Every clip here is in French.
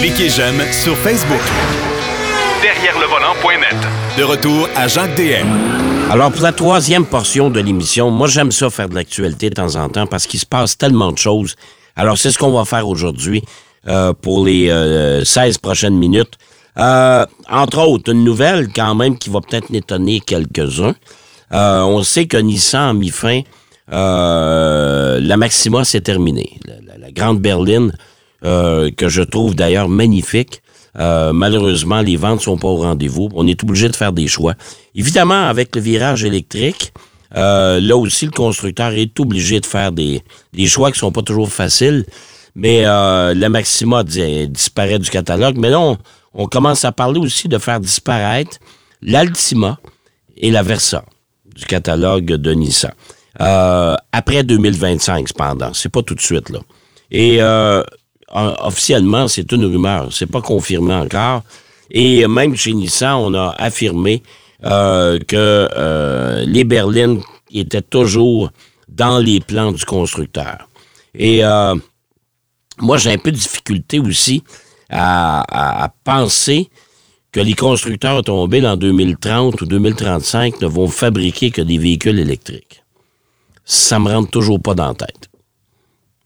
Cliquez j'aime sur Facebook. Derrière le volant.net. De retour à Jacques DM. Alors, pour la troisième portion de l'émission, moi, j'aime ça faire de l'actualité de temps en temps parce qu'il se passe tellement de choses. Alors, c'est ce qu'on va faire aujourd'hui euh, pour les 16 prochaines minutes. Euh, entre autres, une nouvelle quand même qui va peut-être étonner quelques-uns. Euh, on sait que Nissan a mis fin, euh, la Maxima s'est terminée. La, grande berline, que je trouve d'ailleurs magnifique. malheureusement, les ventes sont pas au rendez-vous. On est obligé de faire des choix. Évidemment, avec le virage électrique, là aussi, le constructeur est obligé de faire des, choix qui sont pas toujours faciles. Mais la Maxima disparaît du catalogue. Mais là, on commence à parler aussi de faire disparaître l'Altima et la Versa du catalogue de Nissan. Euh, après 2025, cependant. C'est pas tout de suite, là. Et euh, officiellement, c'est une rumeur. C'est pas confirmé encore. Et même chez Nissan, on a affirmé euh, que les berlines étaient toujours dans les plans du constructeur. Et moi, j'ai un peu de difficulté aussi à, penser que les constructeurs automobiles en 2030 ou 2035 ne vont fabriquer que des véhicules électriques. Ça me rentre toujours pas dans la tête.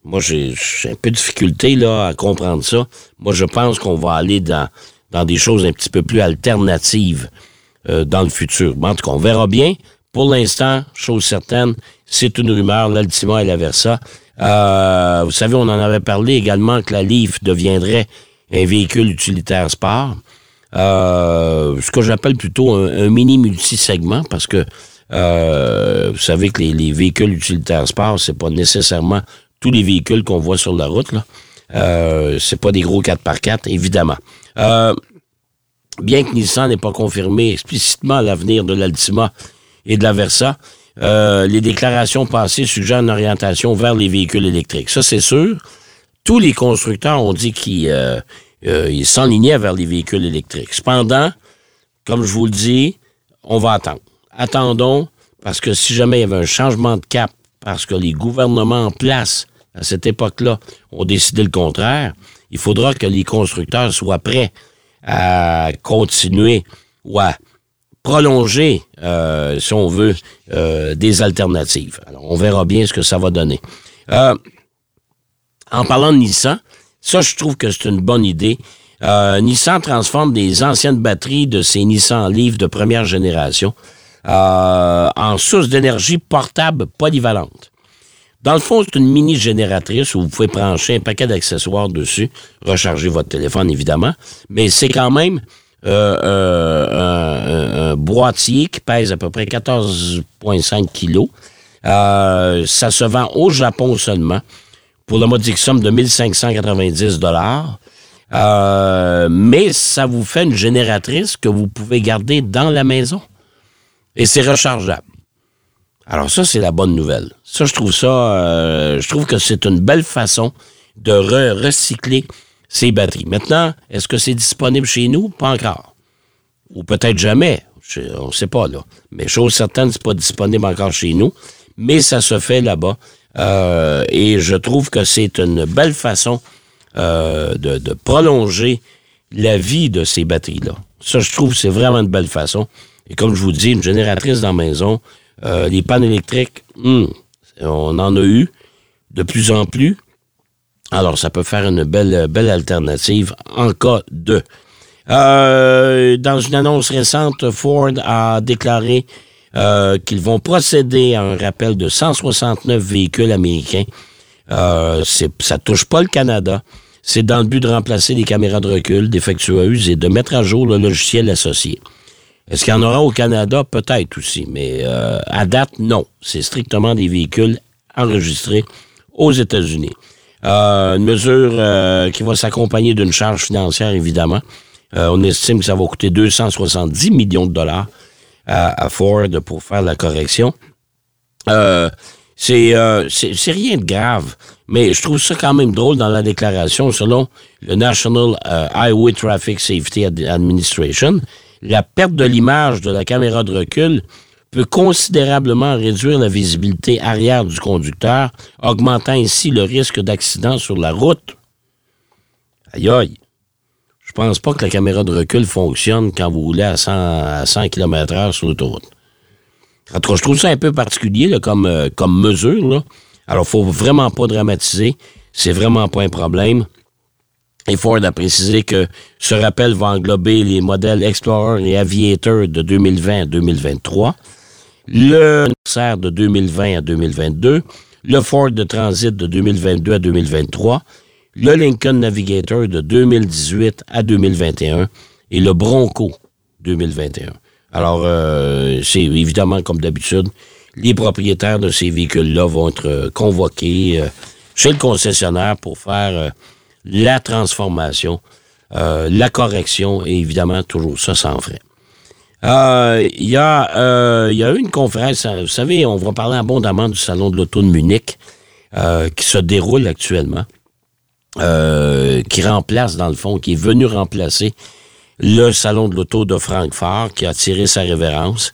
Moi, j'ai un peu de difficulté là, à comprendre ça. Moi, je pense qu'on va aller dans, dans des choses un petit peu plus alternatives euh, dans le futur. en tout cas, on verra bien. Pour l'instant, chose certaine, c'est une rumeur, l'Altima et la Versa. Euh, vous savez, on en avait parlé également que la Leaf deviendrait un véhicule utilitaire sport. Euh, ce que j'appelle plutôt un, mini multisegment parce que euh, vous savez que les, véhicules utilitaires sport, c'est pas nécessairement tous les véhicules qu'on voit sur la route. Là. Euh, c'est pas des gros 4x4, évidemment. Euh, bien que Nissan n'ait pas confirmé explicitement l'avenir de l'Altima et de la Versa, les déclarations passées suggèrent une orientation vers les véhicules électriques. Ça, c'est sûr tous les constructeurs ont dit qu'ils euh, euh, s'enlignaient vers les véhicules électriques. Cependant, comme je vous le dis, on va attendre. Attendons, parce que si jamais il y avait un changement de cap, parce que les gouvernements en place à cette époque-là ont décidé le contraire, il faudra que les constructeurs soient prêts à continuer ou à prolonger, euh, si on veut, des alternatives. Alors, on verra bien ce que ça va donner en parlant de Nissan, ça, je trouve que c'est une bonne idée. Euh, Nissan transforme des anciennes batteries de ces Nissan Leaf de première génération euh, en source d'énergie portable polyvalente. Dans le fond, c'est une mini génératrice où vous pouvez brancher un paquet d'accessoires dessus, recharger votre téléphone évidemment, mais c'est quand même euh, un, boîtier qui pèse à peu près 14,5 kilos. ça se vend au Japon seulement pour la modique somme de 1590 dollars. Euh, mais ça vous fait une génératrice que vous pouvez garder dans la maison. Et c'est rechargeable. Alors ça, c'est la bonne nouvelle. Ça, je trouve ça, euh, je trouve que c'est une belle façon de recycler ces batteries. Maintenant, est-ce que c'est disponible chez nous? Pas encore. Ou peut-être jamais. on ne sait pas, là. Mais chose certaine, c'est pas disponible encore chez nous. Mais ça se fait là-bas. Euh, et je trouve que c'est une belle façon euh, de, prolonger la vie de ces batteries-là. Ça, je trouve, c'est vraiment une belle façon. Et comme je vous dis, une génératrice dans la maison, euh, les pannes électriques, hmm, on en a eu de plus en plus. Alors, ça peut faire une belle, belle alternative en cas de. dans une annonce récente, Ford a déclaré euh, qu'ils vont procéder à un rappel de 169 véhicules américains. Euh, ça touche pas le Canada. C'est dans le but de remplacer les caméras de recul défectueuses et de mettre à jour le logiciel associé. Est-ce qu'il y en aura au Canada? Peut-être aussi, mais euh, à date, non. C'est strictement des véhicules enregistrés aux États-Unis. Euh, une mesure qui va s'accompagner d'une charge financière, évidemment. on estime que ça va coûter 270 millions de dollars à, Ford pour faire la correction. Euh, euh, c'est rien de grave, mais je trouve ça quand même drôle dans la déclaration. Selon le National euh, Highway Traffic Safety Administration, la perte de l'image de la caméra de recul peut considérablement réduire la visibilité arrière du conducteur, augmentant ainsi le risque d'accident sur la route. Aïe aïe. Je pense pas que la caméra de recul fonctionne quand vous roulez à 100, à 100 km/h sur l'autoroute. En tout cas, je trouve ça un peu particulier comme, euh, comme mesure. Là. Alors, faut vraiment pas dramatiser. C'est vraiment pas un problème. Et Ford a précisé que ce rappel va englober les modèles Explorer et Aviator de 2020 à 2023, le Corsair de 2020 à 2022, le Ford de Transit de 2022 à 2023, le Lincoln Navigator de 2018 à 2021 et le Bronco 2021. Alors, euh, c'est évidemment comme d'habitude, les propriétaires de ces véhicules-là vont être convoqués euh, chez le concessionnaire pour faire euh, la transformation, euh, la correction et évidemment toujours ça sans frais. Euh, Il y, a, euh, il y a eu une conférence, vous savez, on va parler abondamment du Salon de l'Auto de Munich euh, qui se déroule actuellement, euh, qui remplace dans le fond, qui est venu remplacer le Salon de l'Auto de Francfort qui a tiré sa révérence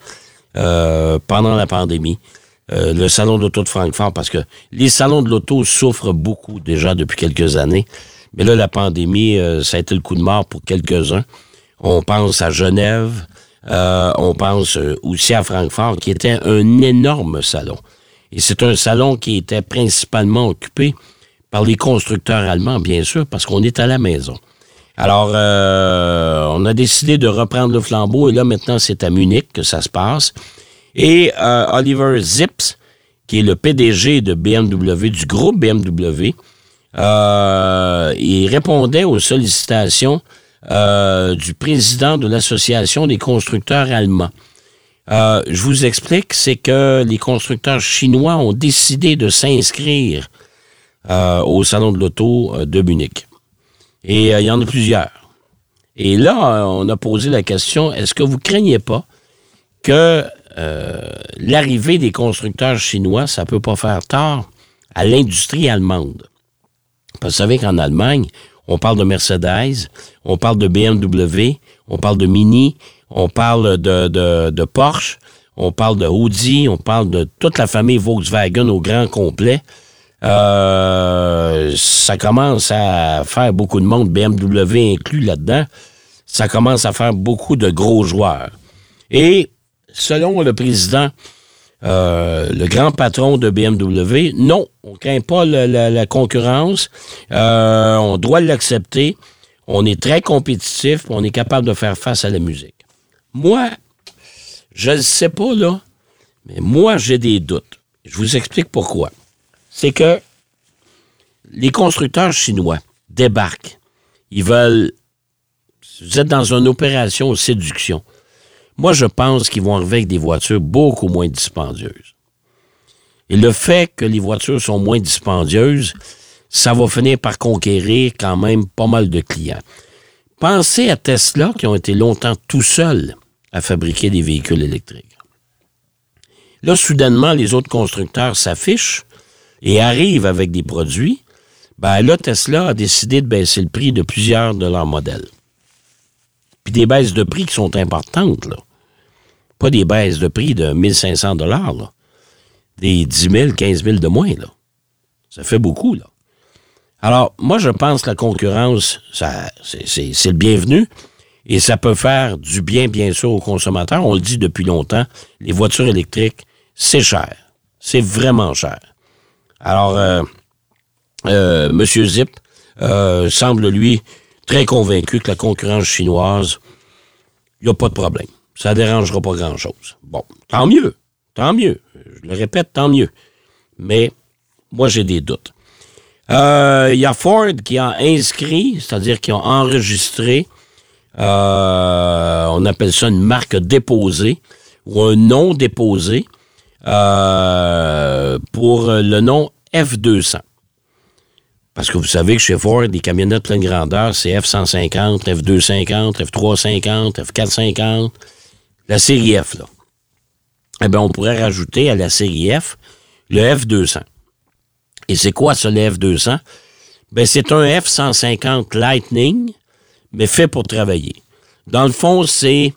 euh, pendant la pandémie. Euh, le Salon de l'Auto de Francfort, parce que les salons de l'auto souffrent beaucoup déjà depuis quelques années. Mais là, la pandémie, euh, ça a été le coup de mort pour quelques-uns. On pense à Genève, euh, on pense euh, aussi à Francfort, qui était un énorme salon. Et c'est un salon qui était principalement occupé par les constructeurs allemands, bien sûr, parce qu'on est à la maison. Alors, euh, on a décidé de reprendre le flambeau et là, maintenant, c'est à Munich que ça se passe. Et euh, Oliver Zips, qui est le PDG de BMW, du groupe BMW, euh, il répondait aux sollicitations euh, du président de l'Association des constructeurs allemands. Euh, je vous explique, c'est que les constructeurs chinois ont décidé de s'inscrire au Salon de l'Auto de Munich. Et il y en a plusieurs. Et là, on a posé la question, est-ce que vous craignez pas que l'arrivée des constructeurs chinois, ça peut pas faire tort à l'industrie allemande? Vous savez qu'en Allemagne, on parle de Mercedes, on parle de BMW, on parle de Mini, on parle de, de, de Porsche, on parle de Audi, on parle de toute la famille Volkswagen au grand complet. Euh, ça commence à faire beaucoup de monde, BMW inclus là-dedans. Ça commence à faire beaucoup de gros joueurs. Et selon le président, euh, le grand patron de BMW, non, on ne craint pas le- la, la concurrence. Euh, on doit l'accepter. On est très compétitif, on est capable de faire face à la musique. Moi, je ne sais pas, là, mais moi, j'ai des doutes. Je vous explique pourquoi. C'est que les constructeurs chinois débarquent. Ils veulent. Vous êtes dans une opération séduction. Moi, je pense qu'ils vont arriver avec des voitures beaucoup moins dispendieuses. Et le fait que les voitures sont moins dispendieuses, ça va finir par conquérir quand même pas mal de clients. Pensez à Tesla qui ont été longtemps tout seuls à fabriquer des véhicules électriques. Là, soudainement, les autres constructeurs s'affichent et arrivent avec des produits. Ben là, Tesla a décidé de baisser le prix de plusieurs de leurs modèles. Puis des baisses de prix qui sont importantes, là. Pas des baisses de prix de 1500 dollars, là. Des 10 000, 15 000 de moins, là. Ça fait beaucoup, là. Alors, moi, je pense que la concurrence, ça, c'est, le bienvenu. Et ça peut faire du bien, bien sûr, aux consommateurs. On le dit depuis longtemps, les voitures électriques, c'est cher. C'est vraiment cher. Alors, euh, euh, M. Zip euh, semble, lui, très convaincu que la concurrence chinoise, il n'y a pas de problème. Ça ne dérangera pas grand-chose. Bon, tant mieux. Tant mieux. Je le répète, tant mieux. Mais moi, j'ai des doutes. Euh, Il y a Ford qui a inscrit, c'est-à-dire qui ont enregistré, euh, on appelle ça une marque déposée ou un nom déposé euh, pour le nom F200. Parce que vous savez que chez Ford, les camionnettes pleine grandeur, c'est F150, F250, F350, F450, la série F, là. Eh bien, on pourrait rajouter à la série F le F200. Et c'est quoi ça, le F200? Ben, c'est un F150 Lightning, mais fait pour travailler. Dans le fond, c'est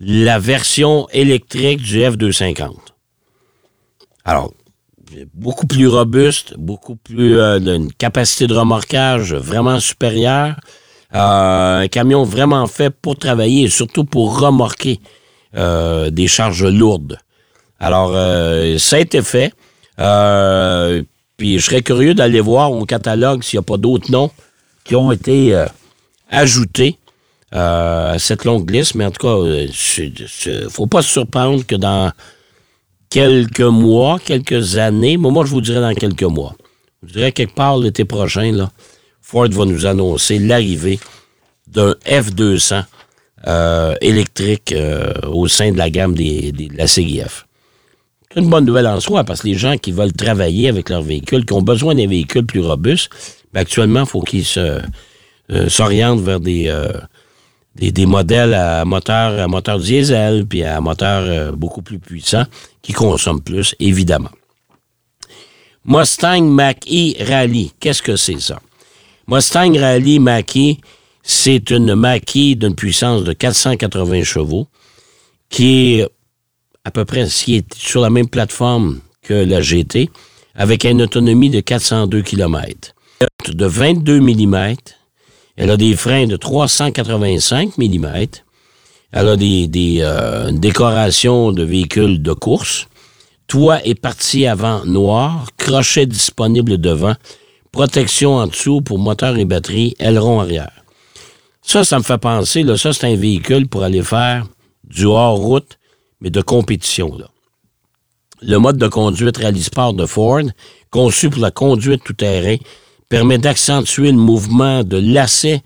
la version électrique du F250. Alors, beaucoup plus robuste, beaucoup plus euh, d'une capacité de remorquage vraiment supérieure. Euh, un camion vraiment fait pour travailler et surtout pour remorquer euh, des charges lourdes. Alors, ça a été fait. Puis je serais curieux d'aller voir au catalogue s'il n'y a pas d'autres noms qui ont été ajoutés à cette longue liste. Mais en tout cas, il ne faut pas se surprendre que dans quelques mois, quelques années, mais moi je vous dirais dans quelques mois, je dirais quelque part l'été prochain, là, Ford va nous annoncer l'arrivée d'un F200 euh, électrique euh, au sein de la gamme des, des- de la CIF. C'est une bonne nouvelle en soi parce que les gens qui veulent travailler avec leur véhicule, qui ont besoin d'un véhicule plus robuste, ben, actuellement, il faut qu'ils euh, s'orientent vers des, euh, des, des modèles à moteur, à moteur diesel puis à moteur euh, beaucoup plus puissant qui consomment plus, évidemment. Mustang Mach-E Rally, qu'est-ce que c'est ça? Mustang Rally Mach-E, c'est une Mach-E d'une puissance de 480 chevaux qui est à peu près sur la même plateforme que la GT avec une autonomie de 402 km. De 22 mm, elle a des freins de 385 mm, elle a des, des, euh, une décoration de véhicule de course, toit et partie avant noir, crochet disponible devant, protection en dessous pour moteur et batterie, aileron arrière. Ça, ça me fait penser, là, ça, c'est un véhicule pour aller faire du hors-route, mais de compétition. Là. Le mode de conduite Rally Sport de Ford, conçu pour la conduite tout-terrain, permet d'accentuer le mouvement de lacet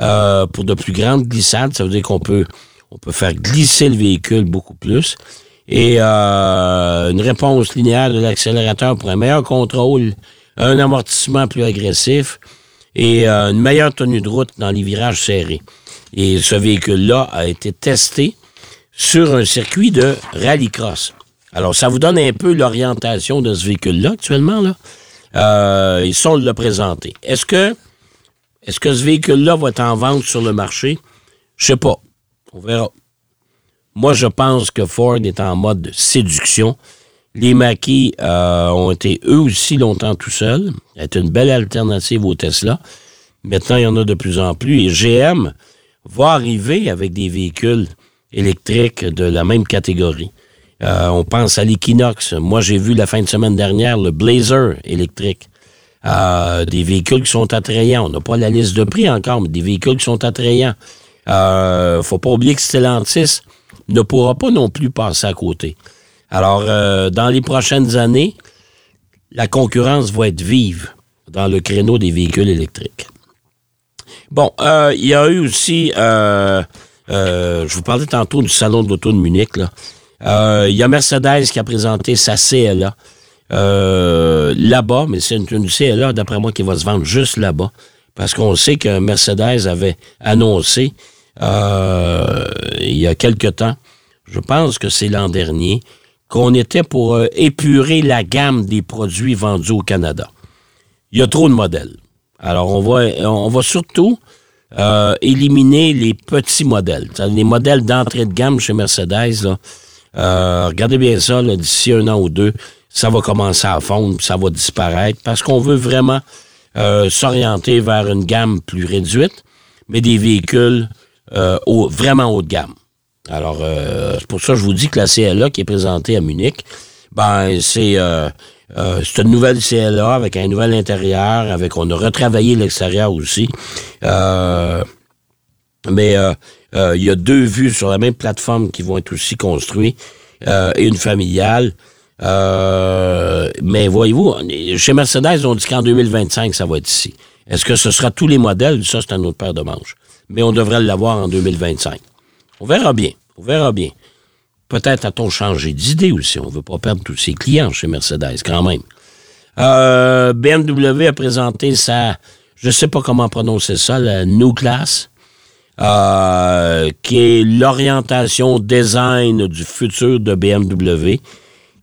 euh, pour de plus grandes glissades. Ça veut dire qu'on peut, on peut faire glisser le véhicule beaucoup plus. Et euh, une réponse linéaire de l'accélérateur pour un meilleur contrôle, un amortissement plus agressif et euh, une meilleure tenue de route dans les virages serrés. Et ce véhicule-là a été testé sur un circuit de rallycross. Alors, ça vous donne un peu l'orientation de ce véhicule-là actuellement. Là. Euh, ils sont le présenter. Est-ce que, est-ce que ce véhicule-là va être en vente sur le marché? Je sais pas. On verra. Moi, je pense que Ford est en mode de séduction. Les maquis euh, ont été eux aussi longtemps tout seuls. C'est une belle alternative au Tesla. Maintenant, il y en a de plus en plus. Et GM va arriver avec des véhicules électriques de la même catégorie. Euh, on pense à l'Equinox. Moi, j'ai vu la fin de semaine dernière le Blazer électrique. Euh, des véhicules qui sont attrayants. On n'a pas la liste de prix encore, mais des véhicules qui sont attrayants. Euh, faut pas oublier que Stellantis ne pourra pas non plus passer à côté. Alors, euh, dans les prochaines années, la concurrence va être vive dans le créneau des véhicules électriques. Bon, euh, il y a eu aussi, je vous parlais tantôt du salon de l'auto de Munich, là. Euh, Il y a Mercedes qui a présenté sa CLA euh, là-bas, mais c'est une, CLA, d'après moi, qui va se vendre juste là-bas. Parce qu'on sait que Mercedes avait annoncé euh, il y a quelque temps, je pense que c'est l'an dernier, qu'on était pour euh, épurer la gamme des produits vendus au Canada. Il y a trop de modèles. Alors, on va, on va surtout éliminer les petits modèles. Les modèles d'entrée de gamme chez Mercedes, là, euh, regardez bien ça, d'ici un an ou deux, ça va commencer à fondre, puis ça va disparaître, parce qu'on veut vraiment euh, s'orienter vers une gamme plus réduite, mais des véhicules euh, vraiment haut de gamme. Alors, euh, c'est pour ça que je vous dis que la CLA qui est présentée à Munich, ben, c'est euh, euh, c'est une nouvelle CLA avec un nouvel intérieur, avec on a retravaillé l'extérieur aussi. Euh, mais euh, euh, il y a deux vues sur la même plateforme qui vont être aussi construites euh, et une familiale. Mais voyez-vous, chez Mercedes, on dit qu'en 2025, ça va être ici. Est-ce que ce sera tous les modèles? Ça, c'est un autre paire de manches. Mais on devrait l'avoir en 2025. On verra bien. On verra bien. Peut-être a-t-on changé d'idée aussi. On ne veut pas perdre tous ses clients chez Mercedes, quand même. Euh, BMW a présenté sa, je ne sais pas comment prononcer ça, la New Class, euh, qui est l'orientation design du futur de BMW,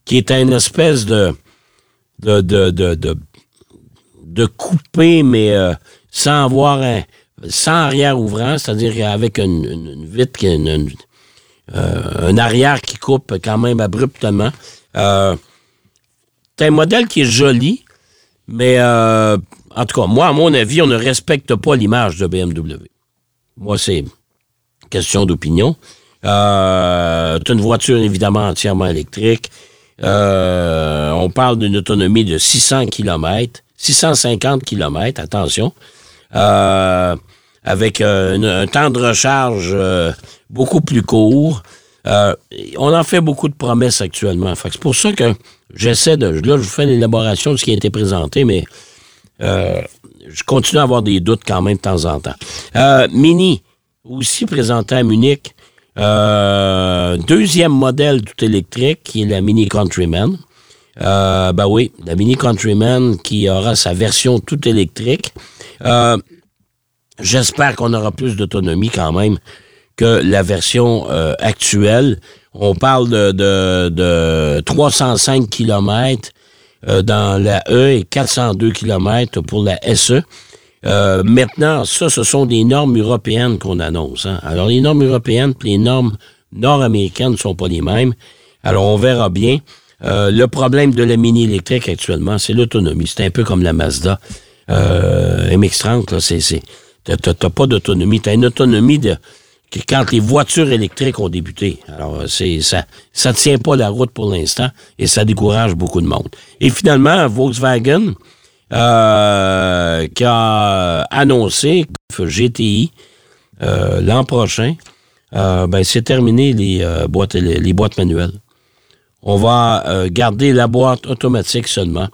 qui est une espèce de, de, de, de, de, de coupé, mais euh, sans avoir un, sans arrière ouvrant, c'est-à-dire avec une, une, une vitre qui une, une- euh, un arrière qui coupe quand même abruptement. Euh, c'est un modèle qui est joli, mais euh, en tout cas, moi, à mon avis, on ne respecte pas l'image de BMW. Moi, c'est question d'opinion. Euh, c'est une voiture évidemment entièrement électrique. Euh, on parle d'une autonomie de 600 km, 650 km, attention, euh, avec un, un temps de recharge euh, beaucoup plus court. Euh, on en fait beaucoup de promesses actuellement. C'est pour ça que j'essaie de... Là, je vous fais l'élaboration de ce qui a été présenté, mais euh, je continue à avoir des doutes quand même de temps en temps. Euh, Mini, aussi présenté à Munich. Euh, deuxième modèle tout électrique, qui est la Mini Countryman. Euh, ben oui, la Mini Countryman qui aura sa version tout électrique. Euh, J'espère qu'on aura plus d'autonomie quand même que la version euh, actuelle. On parle de, de, de 305 km euh, dans la E et 402 km pour la SE. Euh, maintenant, ça, ce sont des normes européennes qu'on annonce. hein. Alors, les normes européennes et les normes nord-américaines ne sont pas les mêmes. Alors, on verra bien. Euh, le problème de la mini électrique actuellement, c'est l'autonomie. C'est un peu comme la Mazda euh, MX-30. là, c'est, c'est, t'as, t'as- t'as pas d'autonomie. Tu as une autonomie de quand les voitures électriques ont débuté. Alors, c'est ça ça tient pas la route pour l'instant et ça décourage beaucoup de monde. Et finalement, Volkswagen, euh, qui a annoncé GTI euh, l'an prochain, euh, ben, c'est terminé les, euh, boîtes, les, les boîtes manuelles. On va euh, garder la boîte automatique seulement.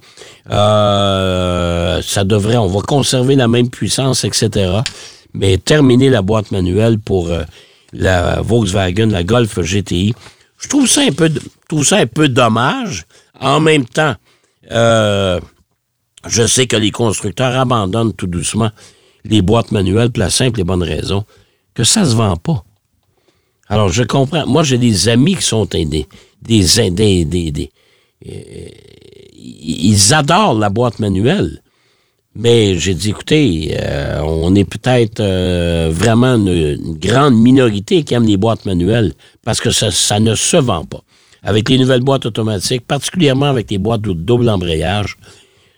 Euh, ça devrait, on va conserver la même puissance, etc. Mais terminer la boîte manuelle pour euh, la Volkswagen, la Golf GTI. Je trouve ça un peu, trouve ça un peu dommage. En même temps, euh, je sais que les constructeurs abandonnent tout doucement les boîtes manuelles pour la simple et bonne raison que ça se vend pas. Alors, je comprends. Moi, j'ai des amis qui sont des... des, des, des, des- des- euh, ils adorent la boîte manuelle. Mais j'ai dit, écoutez, euh, on est peut-être euh, vraiment une, grande minorité qui aime les boîtes manuelles parce que ça, ne se vend pas. Avec les nouvelles boîtes automatiques, particulièrement avec les boîtes de double embrayage,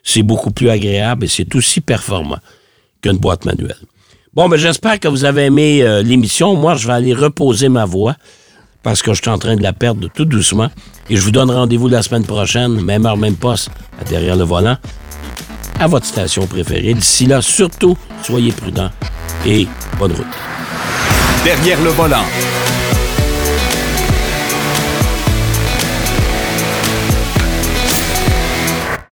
c'est beaucoup plus agréable et c'est aussi performant qu'une boîte manuelle. Bon, ben j'espère que vous avez aimé euh, l'émission. Moi, je vais aller reposer ma voix parce que je suis en train de la perdre tout doucement. Et je vous donne rendez-vous la semaine prochaine, même heure, même poste, à derrière le volant, à votre station préférée. D'ici là, surtout, soyez prudents et bonne route. Derrière le volant.